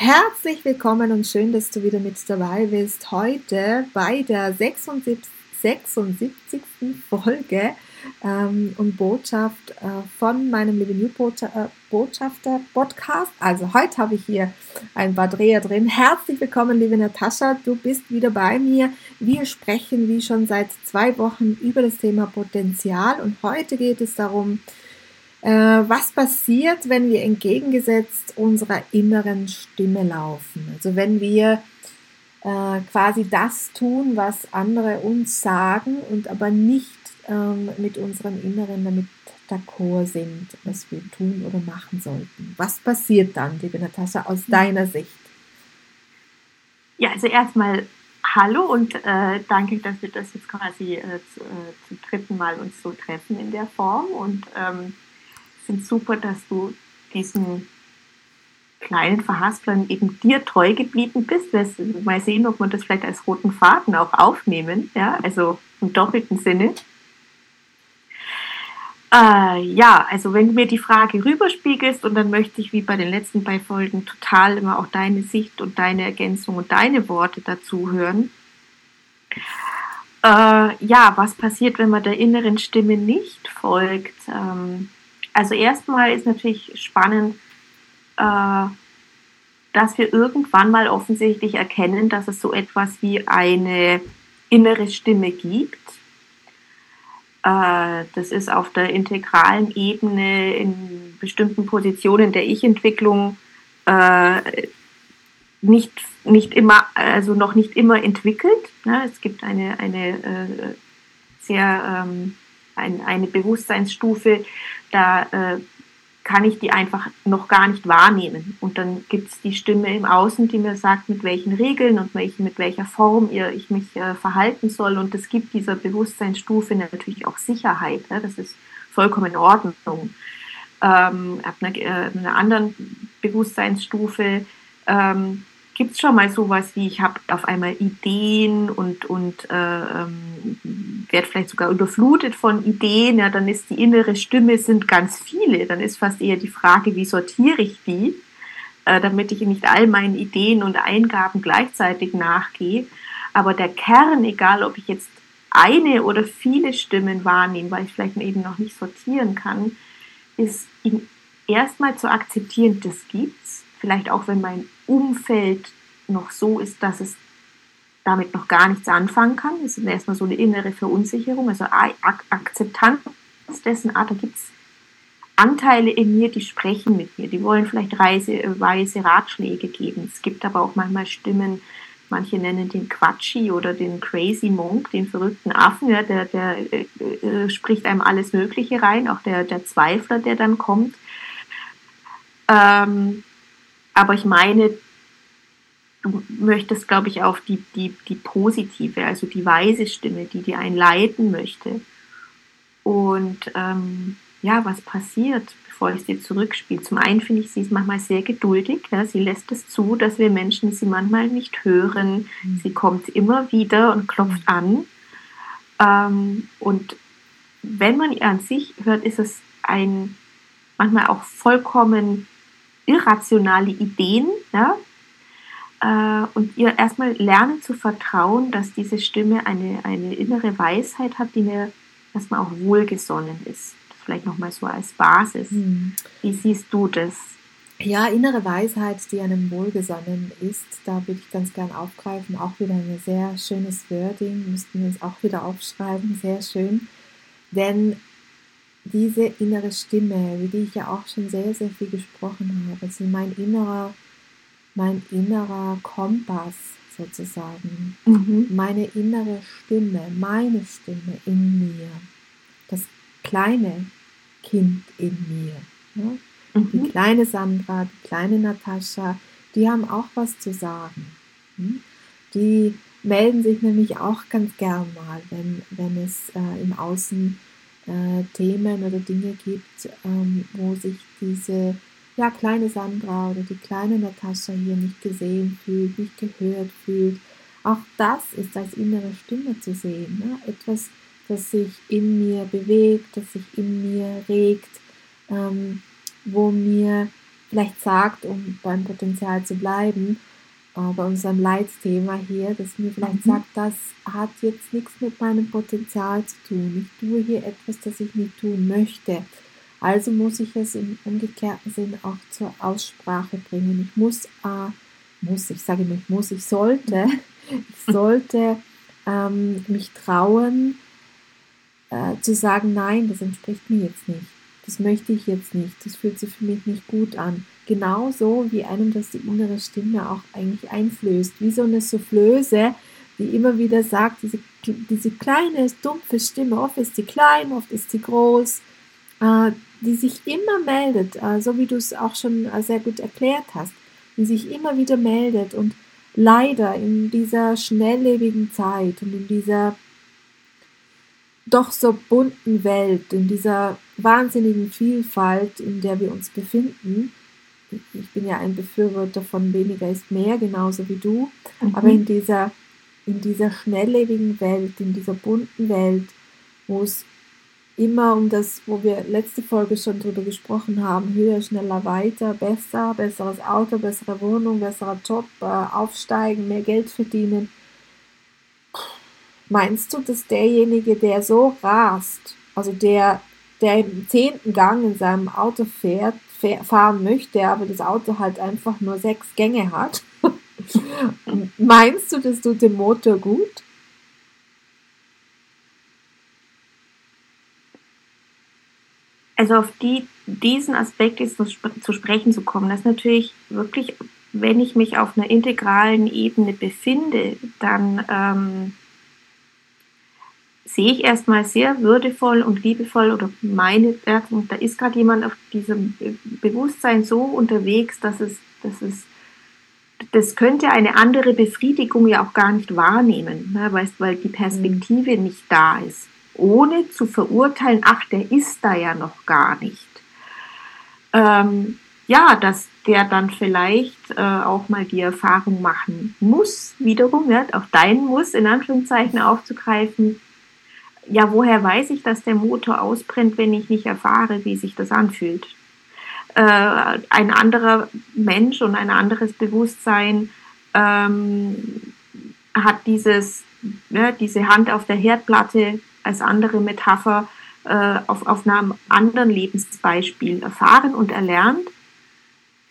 Herzlich willkommen und schön, dass du wieder mit dabei bist. Heute bei der 76, 76. Folge ähm, und Botschaft äh, von meinem Living New äh, Botschafter Podcast. Also heute habe ich hier ein paar Dreher drin. Herzlich willkommen, liebe Natascha. Du bist wieder bei mir. Wir sprechen wie schon seit zwei Wochen über das Thema Potenzial und heute geht es darum, was passiert, wenn wir entgegengesetzt unserer inneren Stimme laufen? Also wenn wir äh, quasi das tun, was andere uns sagen und aber nicht ähm, mit unserem Inneren damit d'accord sind, was wir tun oder machen sollten. Was passiert dann, liebe Natascha, aus deiner Sicht? Ja, also erstmal Hallo und äh, danke, dass wir das jetzt quasi äh, zu, äh, zum dritten Mal uns so treffen in der Form und ähm, finde es super, dass du diesen kleinen Verhasplern eben dir treu geblieben bist. Mal sehen, ob wir das vielleicht als roten Faden auch aufnehmen, ja, also im doppelten Sinne. Äh, ja, also wenn du mir die Frage rüberspiegelst und dann möchte ich wie bei den letzten beiden Folgen total immer auch deine Sicht und deine Ergänzung und deine Worte dazu hören. Äh, ja, was passiert, wenn man der inneren Stimme nicht folgt? Ähm, also erstmal ist natürlich spannend, äh, dass wir irgendwann mal offensichtlich erkennen, dass es so etwas wie eine innere Stimme gibt. Äh, das ist auf der integralen Ebene in bestimmten Positionen der Ich-Entwicklung äh, nicht, nicht immer, also noch nicht immer entwickelt. Es gibt eine, eine äh, sehr ähm, ein, eine Bewusstseinsstufe, da äh, kann ich die einfach noch gar nicht wahrnehmen. Und dann gibt es die Stimme im Außen, die mir sagt, mit welchen Regeln und welchen, mit welcher Form ihr, ich mich äh, verhalten soll. Und das gibt dieser Bewusstseinsstufe natürlich auch Sicherheit. Ja? Das ist vollkommen in Ordnung. Ähm, ab einer, äh, einer anderen Bewusstseinsstufe ähm, Gibt es schon mal sowas wie, ich habe auf einmal Ideen und, und äh, ähm, werde vielleicht sogar überflutet von Ideen, ja, dann ist die innere Stimme, sind ganz viele. Dann ist fast eher die Frage, wie sortiere ich die, äh, damit ich nicht all meinen Ideen und Eingaben gleichzeitig nachgehe. Aber der Kern, egal ob ich jetzt eine oder viele Stimmen wahrnehme, weil ich vielleicht eben noch nicht sortieren kann, ist ihn erstmal zu akzeptieren, das gibt's. Vielleicht auch, wenn mein Umfeld noch so ist, dass es damit noch gar nichts anfangen kann. Das ist erstmal so eine innere Verunsicherung, also Ak Akzeptanz dessen, ah, da gibt es Anteile in mir, die sprechen mit mir, die wollen vielleicht reise, weise Ratschläge geben. Es gibt aber auch manchmal Stimmen, manche nennen den Quatschi oder den Crazy Monk, den verrückten Affen, ja, der, der äh, äh, spricht einem alles Mögliche rein, auch der, der Zweifler, der dann kommt. Ähm, aber ich meine, du möchtest, glaube ich, auf die, die, die positive, also die weise Stimme, die dir einen leiten möchte. Und ähm, ja, was passiert, bevor ich es dir zurückspiele? Zum einen finde ich, sie ist manchmal sehr geduldig. Ja, sie lässt es zu, dass wir Menschen sie manchmal nicht hören. Mhm. Sie kommt immer wieder und klopft an. Ähm, und wenn man ihr an sich hört, ist es ein manchmal auch vollkommen irrationale Ideen, ja, äh, und ihr erstmal lernen zu vertrauen, dass diese Stimme eine, eine innere Weisheit hat, die mir erstmal auch wohlgesonnen ist. Das vielleicht nochmal so als Basis. Mhm. Wie siehst du das? Ja, innere Weisheit, die einem wohlgesonnen ist, da würde ich ganz gern aufgreifen. Auch wieder ein sehr schönes Wording, müssten wir uns auch wieder aufschreiben, sehr schön. Denn diese innere Stimme, wie die ich ja auch schon sehr, sehr viel gesprochen habe, ist mein innerer mein innerer Kompass sozusagen, mhm. meine innere Stimme, meine Stimme in mir, das kleine Kind in mir. Ne? Mhm. Die kleine Sandra, die kleine Natascha, die haben auch was zu sagen. Hm? Die melden sich nämlich auch ganz gern mal, wenn, wenn es äh, im Außen äh, Themen oder Dinge gibt, ähm, wo sich diese ja, kleine Sandra oder die kleine Natascha hier nicht gesehen fühlt, nicht gehört fühlt. Auch das ist als innere Stimme zu sehen. Ne? Etwas, das sich in mir bewegt, das sich in mir regt, ähm, wo mir vielleicht sagt, um beim Potenzial zu bleiben, bei unserem Leitsthema hier, dass mir vielleicht mhm. sagt, das hat jetzt nichts mit meinem Potenzial zu tun. Ich tue hier etwas, das ich nicht tun möchte. Also muss ich es im umgekehrten Sinn auch zur Aussprache bringen. Ich muss, äh, muss, ich sage nicht muss, ich sollte, ich sollte ähm, mich trauen äh, zu sagen, nein, das entspricht mir jetzt nicht. Das möchte ich jetzt nicht. Das fühlt sich für mich nicht gut an. Genauso wie einem das die innere Stimme auch eigentlich einflößt. Wie so eine Soufflöse, die immer wieder sagt, diese, diese kleine, dumpfe Stimme, oft ist sie klein, oft ist sie groß, äh, die sich immer meldet, äh, so wie du es auch schon äh, sehr gut erklärt hast, die sich immer wieder meldet und leider in dieser schnelllebigen Zeit und in dieser doch so bunten Welt, in dieser wahnsinnigen Vielfalt, in der wir uns befinden, ich bin ja ein Befürworter von weniger ist mehr, genauso wie du, mhm. aber in dieser, in dieser schnelllebigen Welt, in dieser bunten Welt, wo es immer um das, wo wir letzte Folge schon drüber gesprochen haben, höher, schneller, weiter, besser, besseres Auto, bessere Wohnung, besserer Job, äh, aufsteigen, mehr Geld verdienen. Meinst du, dass derjenige, der so rast, also der, der im zehnten Gang in seinem Auto fährt, fahren möchte, aber das Auto halt einfach nur sechs Gänge hat, meinst du, das tut dem Motor gut? also auf die, diesen Aspekt jetzt zu sprechen zu kommen, das ist natürlich wirklich, wenn ich mich auf einer integralen Ebene befinde, dann ähm, sehe ich erstmal sehr würdevoll und liebevoll oder meine, da ist gerade jemand auf diesem Bewusstsein so unterwegs, dass es, dass es das könnte eine andere Befriedigung ja auch gar nicht wahrnehmen, ne, weil die Perspektive mhm. nicht da ist ohne zu verurteilen, ach, der ist da ja noch gar nicht. Ähm, ja, dass der dann vielleicht äh, auch mal die Erfahrung machen muss, wiederum, ja, auch dein Muss in Anführungszeichen aufzugreifen. Ja, woher weiß ich, dass der Motor ausbrennt, wenn ich nicht erfahre, wie sich das anfühlt? Äh, ein anderer Mensch und ein anderes Bewusstsein ähm, hat dieses, ja, diese Hand auf der Herdplatte als andere Metapher äh, auf, auf einem anderen Lebensbeispiel erfahren und erlernt,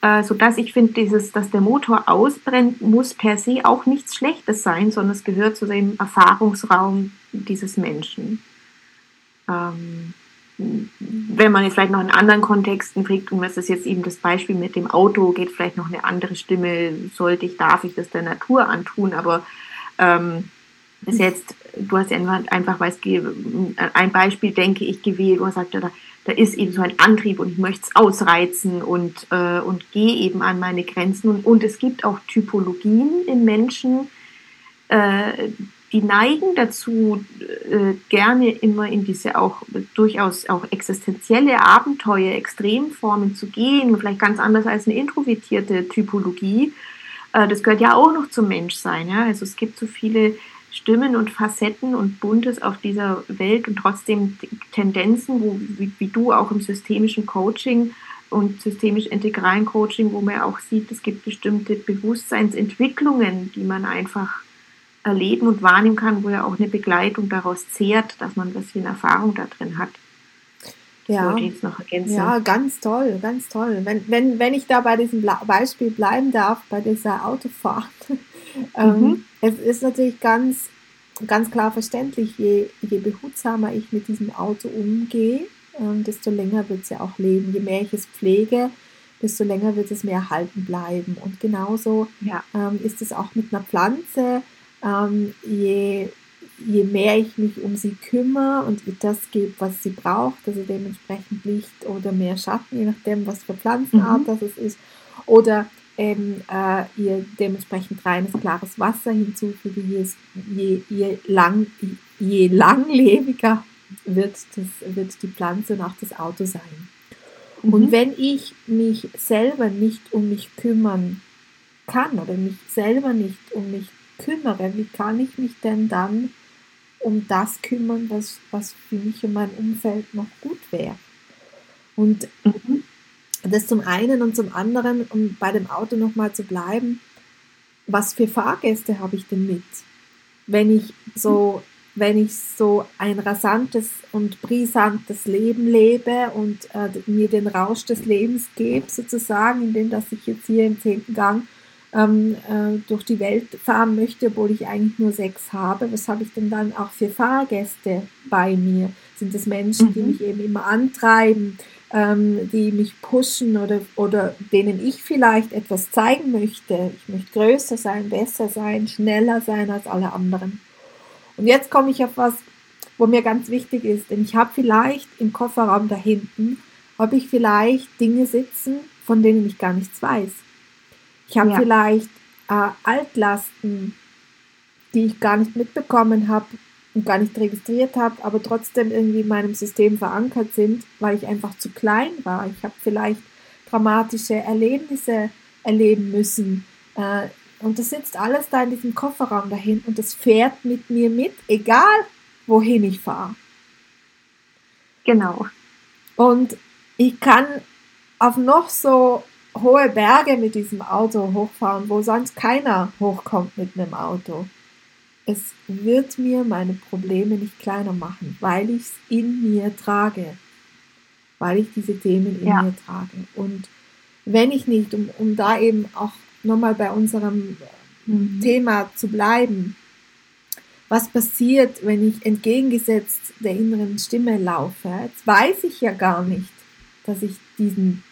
äh, sodass ich finde, dieses, dass der Motor ausbrennt, muss per se auch nichts Schlechtes sein, sondern es gehört zu dem Erfahrungsraum dieses Menschen. Ähm, wenn man jetzt vielleicht noch in anderen Kontexten kriegt, und das ist jetzt eben das Beispiel mit dem Auto, geht vielleicht noch eine andere Stimme, sollte ich, darf ich das der Natur antun, aber ähm, ist jetzt, du hast ja einfach, weil ein Beispiel, denke ich, gewählt, wo er sagt, da, ist eben so ein Antrieb und ich möchte es ausreizen und, äh, und gehe eben an meine Grenzen. Und, und es gibt auch Typologien in Menschen, äh, die neigen dazu, äh, gerne immer in diese auch durchaus auch existenzielle Abenteuer, Extremformen zu gehen, vielleicht ganz anders als eine introvertierte Typologie. Äh, das gehört ja auch noch zum Menschsein. Ja? Also es gibt so viele Stimmen und Facetten und Buntes auf dieser Welt und trotzdem Tendenzen, wo, wie, wie du auch im systemischen Coaching und systemisch-integralen Coaching, wo man auch sieht, es gibt bestimmte Bewusstseinsentwicklungen, die man einfach erleben und wahrnehmen kann, wo ja auch eine Begleitung daraus zehrt, dass man ein bisschen Erfahrung da drin hat. Ja, ja, ganz toll, ganz toll. Wenn, wenn, wenn ich da bei diesem Beispiel bleiben darf, bei dieser Autofahrt, ähm, mhm. es ist natürlich ganz, ganz klar verständlich, je, je behutsamer ich mit diesem Auto umgehe, ähm, desto länger wird es ja auch leben. Je mehr ich es pflege, desto länger wird es mir erhalten bleiben. Und genauso ja. ähm, ist es auch mit einer Pflanze. Ähm, je je mehr ich mich um sie kümmere und ihr das gebe, was sie braucht, also dementsprechend Licht oder mehr Schatten, je nachdem, was für Pflanzenart mhm. das ist, oder ähm, äh, ihr dementsprechend reines, klares Wasser hinzufüge, je, je, je, lang, je langlebiger wird, das, wird die Pflanze und auch das Auto sein. Mhm. Und wenn ich mich selber nicht um mich kümmern kann oder mich selber nicht um mich kümmere, wie kann ich mich denn dann um das kümmern, was, was für mich und mein Umfeld noch gut wäre. Und mhm. das zum einen und zum anderen, um bei dem Auto nochmal zu bleiben, was für Fahrgäste habe ich denn mit? Wenn ich so, wenn ich so ein rasantes und brisantes Leben lebe und äh, mir den Rausch des Lebens gebe, sozusagen, indem dass ich jetzt hier im zehnten Gang ähm, äh, durch die Welt fahren möchte, obwohl ich eigentlich nur sechs habe. Was habe ich denn dann auch für Fahrgäste bei mir? Sind es Menschen, mhm. die mich eben immer antreiben, ähm, die mich pushen oder, oder denen ich vielleicht etwas zeigen möchte? Ich möchte größer sein, besser sein, schneller sein als alle anderen. Und jetzt komme ich auf was, wo mir ganz wichtig ist, denn ich habe vielleicht im Kofferraum da hinten, habe ich vielleicht Dinge sitzen, von denen ich gar nichts weiß. Ich habe ja. vielleicht äh, Altlasten, die ich gar nicht mitbekommen habe und gar nicht registriert habe, aber trotzdem irgendwie in meinem System verankert sind, weil ich einfach zu klein war. Ich habe vielleicht dramatische Erlebnisse erleben müssen. Äh, und das sitzt alles da in diesem Kofferraum dahin und das fährt mit mir mit, egal wohin ich fahre. Genau. Und ich kann auf noch so hohe Berge mit diesem Auto hochfahren, wo sonst keiner hochkommt mit einem Auto. Es wird mir meine Probleme nicht kleiner machen, weil ich es in mir trage. Weil ich diese Themen in ja. mir trage. Und wenn ich nicht, um, um da eben auch nochmal bei unserem mhm. Thema zu bleiben, was passiert, wenn ich entgegengesetzt der inneren Stimme laufe? Jetzt weiß ich ja gar nicht, dass ich diesen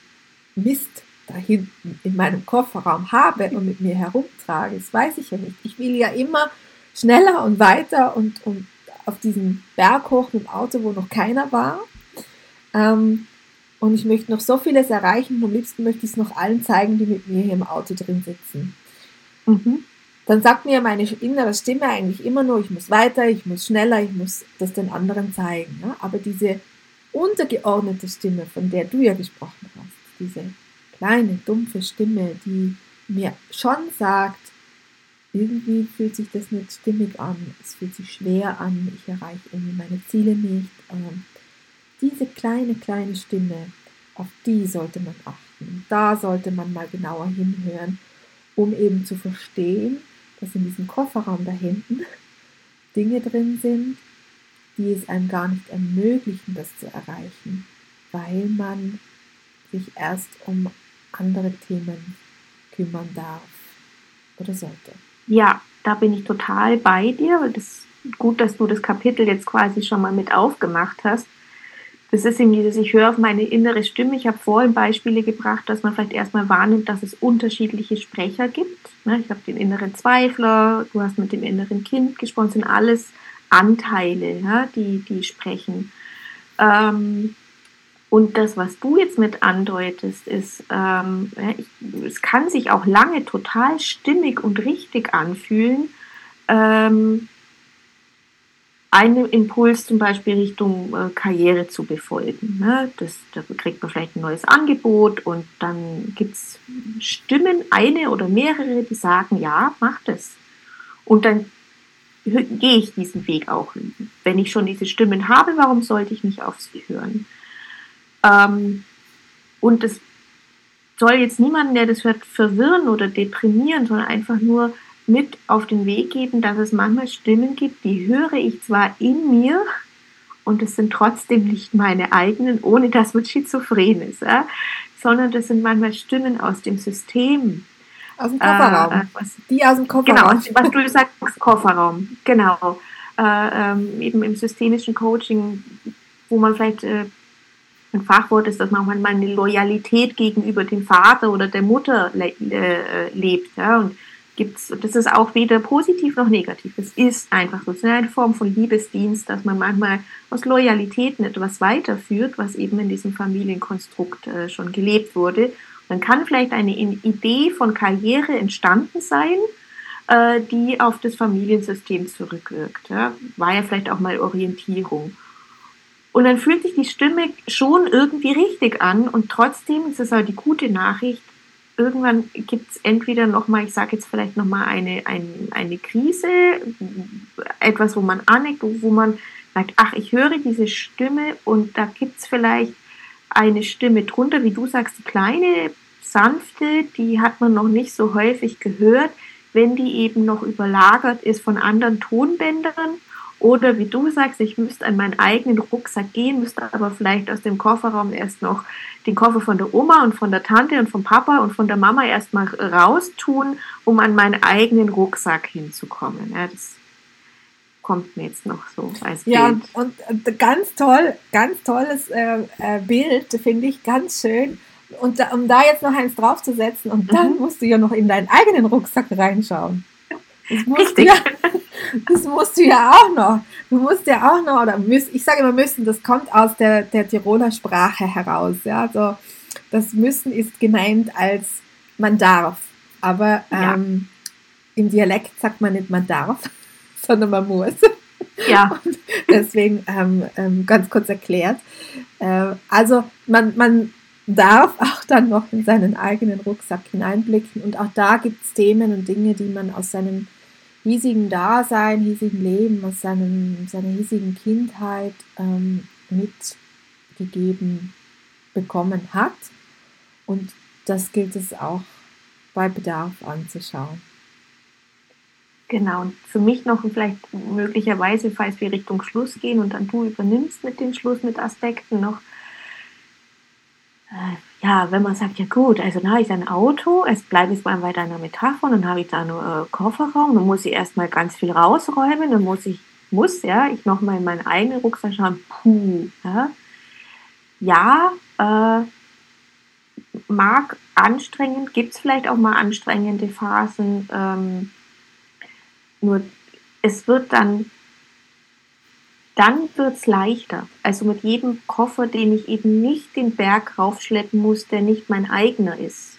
Mist da hinten in meinem Kofferraum habe und mit mir herumtrage. Das weiß ich ja nicht. Ich will ja immer schneller und weiter und, und auf diesen Berg hoch mit dem Auto, wo noch keiner war. Ähm, und ich möchte noch so vieles erreichen. Am liebsten möchte ich es noch allen zeigen, die mit mir hier im Auto drin sitzen. Mhm. Dann sagt mir meine innere Stimme eigentlich immer nur, ich muss weiter, ich muss schneller, ich muss das den anderen zeigen. Ja? Aber diese untergeordnete Stimme, von der du ja gesprochen hast, diese kleine, dumpfe Stimme, die mir schon sagt, irgendwie fühlt sich das nicht stimmig an, es fühlt sich schwer an, ich erreiche irgendwie meine Ziele nicht. Ähm, diese kleine, kleine Stimme, auf die sollte man achten. Da sollte man mal genauer hinhören, um eben zu verstehen, dass in diesem Kofferraum da hinten Dinge drin sind, die es einem gar nicht ermöglichen, das zu erreichen, weil man sich erst um andere Themen kümmern darf oder sollte. Ja, da bin ich total bei dir. Das gut, dass du das Kapitel jetzt quasi schon mal mit aufgemacht hast. Das ist eben dieses, ich höre auf meine innere Stimme. Ich habe vorhin Beispiele gebracht, dass man vielleicht erstmal wahrnimmt, dass es unterschiedliche Sprecher gibt. Ne, ich habe den inneren Zweifler, du hast mit dem inneren Kind gesprochen, das sind alles Anteile, die, die sprechen. Ähm, und das, was du jetzt mit andeutest, ist, ähm, ich, es kann sich auch lange total stimmig und richtig anfühlen. Ähm, einen Impuls zum Beispiel Richtung äh, Karriere zu befolgen. Ne? Das, da kriegt man vielleicht ein neues Angebot und dann gibt es Stimmen, eine oder mehrere, die sagen, ja, mach das. Und dann gehe ich diesen Weg auch. Wenn ich schon diese Stimmen habe, warum sollte ich nicht auf sie hören? Ähm, Und das soll jetzt niemanden, der das hört, verwirren oder deprimieren, sondern einfach nur mit auf den Weg geben, dass es manchmal Stimmen gibt, die höre ich zwar in mir und es sind trotzdem nicht meine eigenen, ohne dass man schizophren ist, ja? sondern das sind manchmal Stimmen aus dem System. Aus dem Kofferraum. Äh, was, die aus dem Kofferraum. Genau, was du sagst, Kofferraum. Genau. Äh, ähm, eben im systemischen Coaching, wo man vielleicht äh, ein Fachwort ist, dass man manchmal eine Loyalität gegenüber dem Vater oder der Mutter le äh, lebt. Ja? Und gibt's, das ist auch weder positiv noch negativ. Es ist einfach so. Es ist eine Form von Liebesdienst, dass man manchmal aus Loyalitäten etwas weiterführt, was eben in diesem Familienkonstrukt äh, schon gelebt wurde. Dann kann vielleicht eine Idee von Karriere entstanden sein, äh, die auf das Familiensystem zurückwirkt. Ja? War ja vielleicht auch mal Orientierung. Und dann fühlt sich die Stimme schon irgendwie richtig an und trotzdem ist es halt die gute Nachricht, irgendwann gibt es entweder nochmal, ich sage jetzt vielleicht nochmal eine, ein, eine Krise, etwas, wo man aneckt, wo man sagt, ach, ich höre diese Stimme und da gibt es vielleicht eine Stimme drunter, wie du sagst, die kleine, sanfte, die hat man noch nicht so häufig gehört, wenn die eben noch überlagert ist von anderen Tonbändern oder wie du sagst, ich müsste an meinen eigenen Rucksack gehen, müsste aber vielleicht aus dem Kofferraum erst noch den Koffer von der Oma und von der Tante und vom Papa und von der Mama erstmal raustun, um an meinen eigenen Rucksack hinzukommen. Ja, das kommt mir jetzt noch so als Bild. Ja, und ganz toll, ganz tolles äh, äh, Bild, finde ich ganz schön. Und da, um da jetzt noch eins draufzusetzen, und dann mhm. musst du ja noch in deinen eigenen Rucksack reinschauen. Das musst, ja, das musst du ja auch noch. Du musst ja auch noch, oder müsst, ich sage immer müssen, das kommt aus der, der Tiroler Sprache heraus. Ja? Also das müssen ist gemeint als man darf. Aber ähm, ja. im Dialekt sagt man nicht man darf, sondern man muss. Ja. Und deswegen ähm, ähm, ganz kurz erklärt. Äh, also man, man darf auch dann noch in seinen eigenen Rucksack hineinblicken. Und auch da gibt es Themen und Dinge, die man aus seinem hiesigen Dasein, hiesigen Leben, aus seinem, seiner hiesigen Kindheit ähm, mitgegeben bekommen hat. Und das gilt es auch bei Bedarf anzuschauen. Genau, und für mich noch vielleicht möglicherweise, falls wir Richtung Schluss gehen und dann du übernimmst mit dem Schluss mit Aspekten noch, äh, ja, wenn man sagt, ja gut, also dann habe ich ein Auto, es bleibt jetzt mal weiter einer Metapher, dann habe ich da nur äh, Kofferraum, dann muss ich erstmal ganz viel rausräumen, dann muss ich, muss, ja, ich nochmal in meinen eigenen Rucksack schauen, puh, ja, ja äh, mag anstrengend, gibt es vielleicht auch mal anstrengende Phasen, ähm, nur es wird dann dann wird es leichter. Also mit jedem Koffer, den ich eben nicht den Berg raufschleppen muss, der nicht mein eigener ist,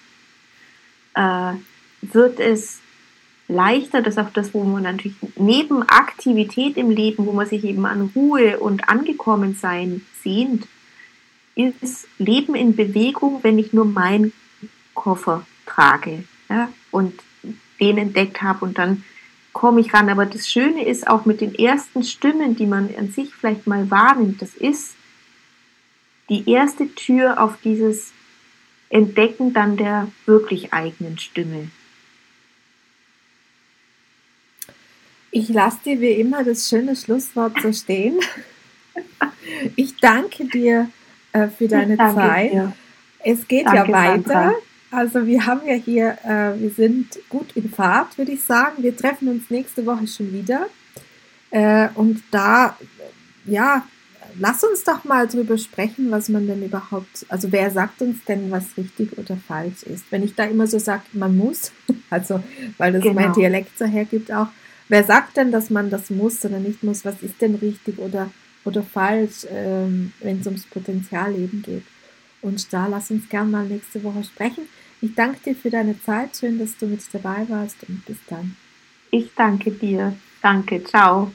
äh, wird es leichter, das ist auch das, wo man natürlich neben Aktivität im Leben, wo man sich eben an Ruhe und angekommen sein sehnt, ist Leben in Bewegung, wenn ich nur meinen Koffer trage ja, und den entdeckt habe und dann komme ich ran. Aber das Schöne ist auch mit den ersten Stimmen, die man an sich vielleicht mal wahrnimmt, das ist die erste Tür auf dieses Entdecken dann der wirklich eigenen Stimme. Ich lasse dir wie immer das schöne Schlusswort so stehen. Ich danke dir äh, für deine Zeit. Dir. Es geht danke, ja weiter. Sandra. Also wir haben ja hier, äh, wir sind gut in Fahrt, würde ich sagen. Wir treffen uns nächste Woche schon wieder. Äh, und da, ja, lass uns doch mal drüber sprechen, was man denn überhaupt, also wer sagt uns denn, was richtig oder falsch ist? Wenn ich da immer so sage, man muss, also weil das genau. mein Dialekt so hergibt auch, wer sagt denn, dass man das muss oder nicht muss? Was ist denn richtig oder, oder falsch, ähm, wenn es ums Potenzialleben geht? Und da lass uns gern mal nächste Woche sprechen. Ich danke dir für deine Zeit. Schön, dass du mit dabei warst und bis dann. Ich danke dir. Danke. Ciao.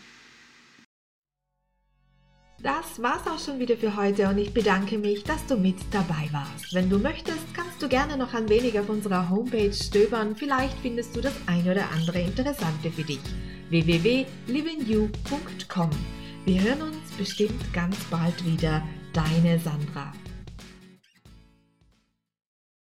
Das war's auch schon wieder für heute und ich bedanke mich, dass du mit dabei warst. Wenn du möchtest, kannst du gerne noch ein wenig auf unserer Homepage stöbern. Vielleicht findest du das ein oder andere Interessante für dich. www.livingyou.com. Wir hören uns bestimmt ganz bald wieder. Deine Sandra.